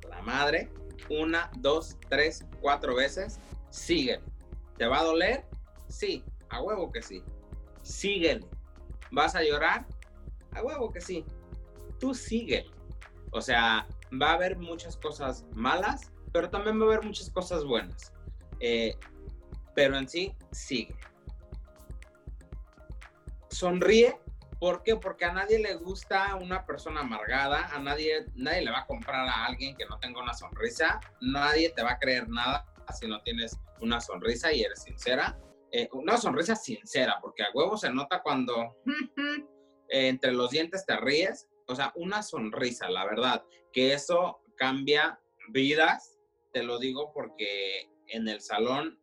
la madre una, dos, tres, cuatro veces. Síguele. ¿Te va a doler? Sí, a huevo que sí. Síguele. ¿Vas a llorar? A huevo que sí. Tú síguele. O sea, va a haber muchas cosas malas, pero también va a haber muchas cosas buenas. Eh, pero en sí, sigue. Sonríe. ¿Por qué? Porque a nadie le gusta una persona amargada, a nadie, nadie le va a comprar a alguien que no tenga una sonrisa, nadie te va a creer nada si no tienes una sonrisa y eres sincera. Eh, una sonrisa sincera, porque a huevo se nota cuando entre los dientes te ríes, o sea, una sonrisa, la verdad, que eso cambia vidas, te lo digo porque en el salón,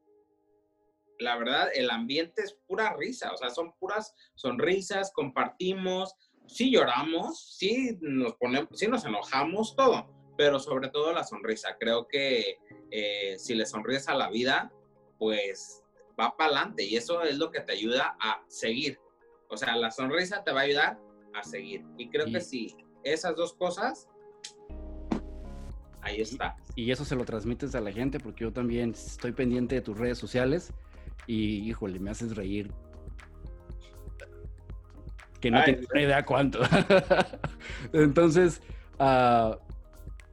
la verdad, el ambiente es pura risa, o sea, son puras sonrisas, compartimos, sí lloramos, sí nos ponemos, sí nos enojamos, todo, pero sobre todo la sonrisa. Creo que eh, si le sonríes a la vida, pues va para adelante y eso es lo que te ayuda a seguir. O sea, la sonrisa te va a ayudar a seguir. Y creo que si esas dos cosas, ahí está. Y eso se lo transmites a la gente porque yo también estoy pendiente de tus redes sociales y, híjole, me haces reír. Que no tengo ni idea cuánto. Entonces, uh,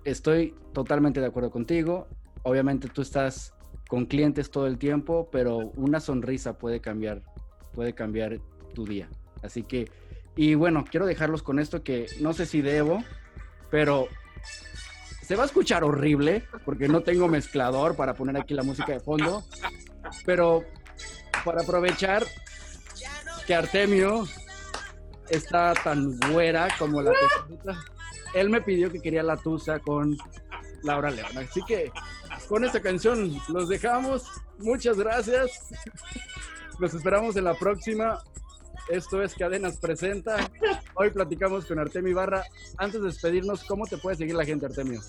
estoy totalmente de acuerdo contigo. Obviamente tú estás con clientes todo el tiempo, pero una sonrisa puede cambiar, puede cambiar tu día. Así que, y bueno, quiero dejarlos con esto que no sé si debo, pero se va a escuchar horrible porque no tengo mezclador para poner aquí la música de fondo, pero para aprovechar que Artemio está tan güera como la él me pidió que quería la tusa con Laura León. Así que con esta canción los dejamos. Muchas gracias. Los esperamos en la próxima. Esto es Cadenas Presenta. Hoy platicamos con Artemio Ibarra. Antes de despedirnos, ¿cómo te puede seguir la gente, Artemio?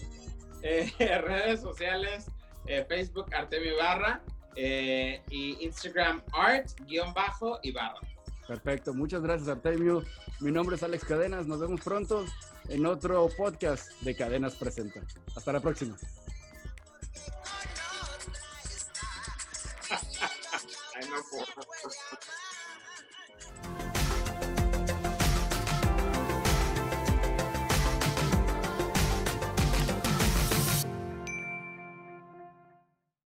Eh, redes sociales, eh, Facebook Artemio Ibarra eh, y Instagram Art-Ibarra. Perfecto, muchas gracias Artemio. Mi nombre es Alex Cadenas, nos vemos pronto en otro podcast de Cadenas Presenta. Hasta la próxima.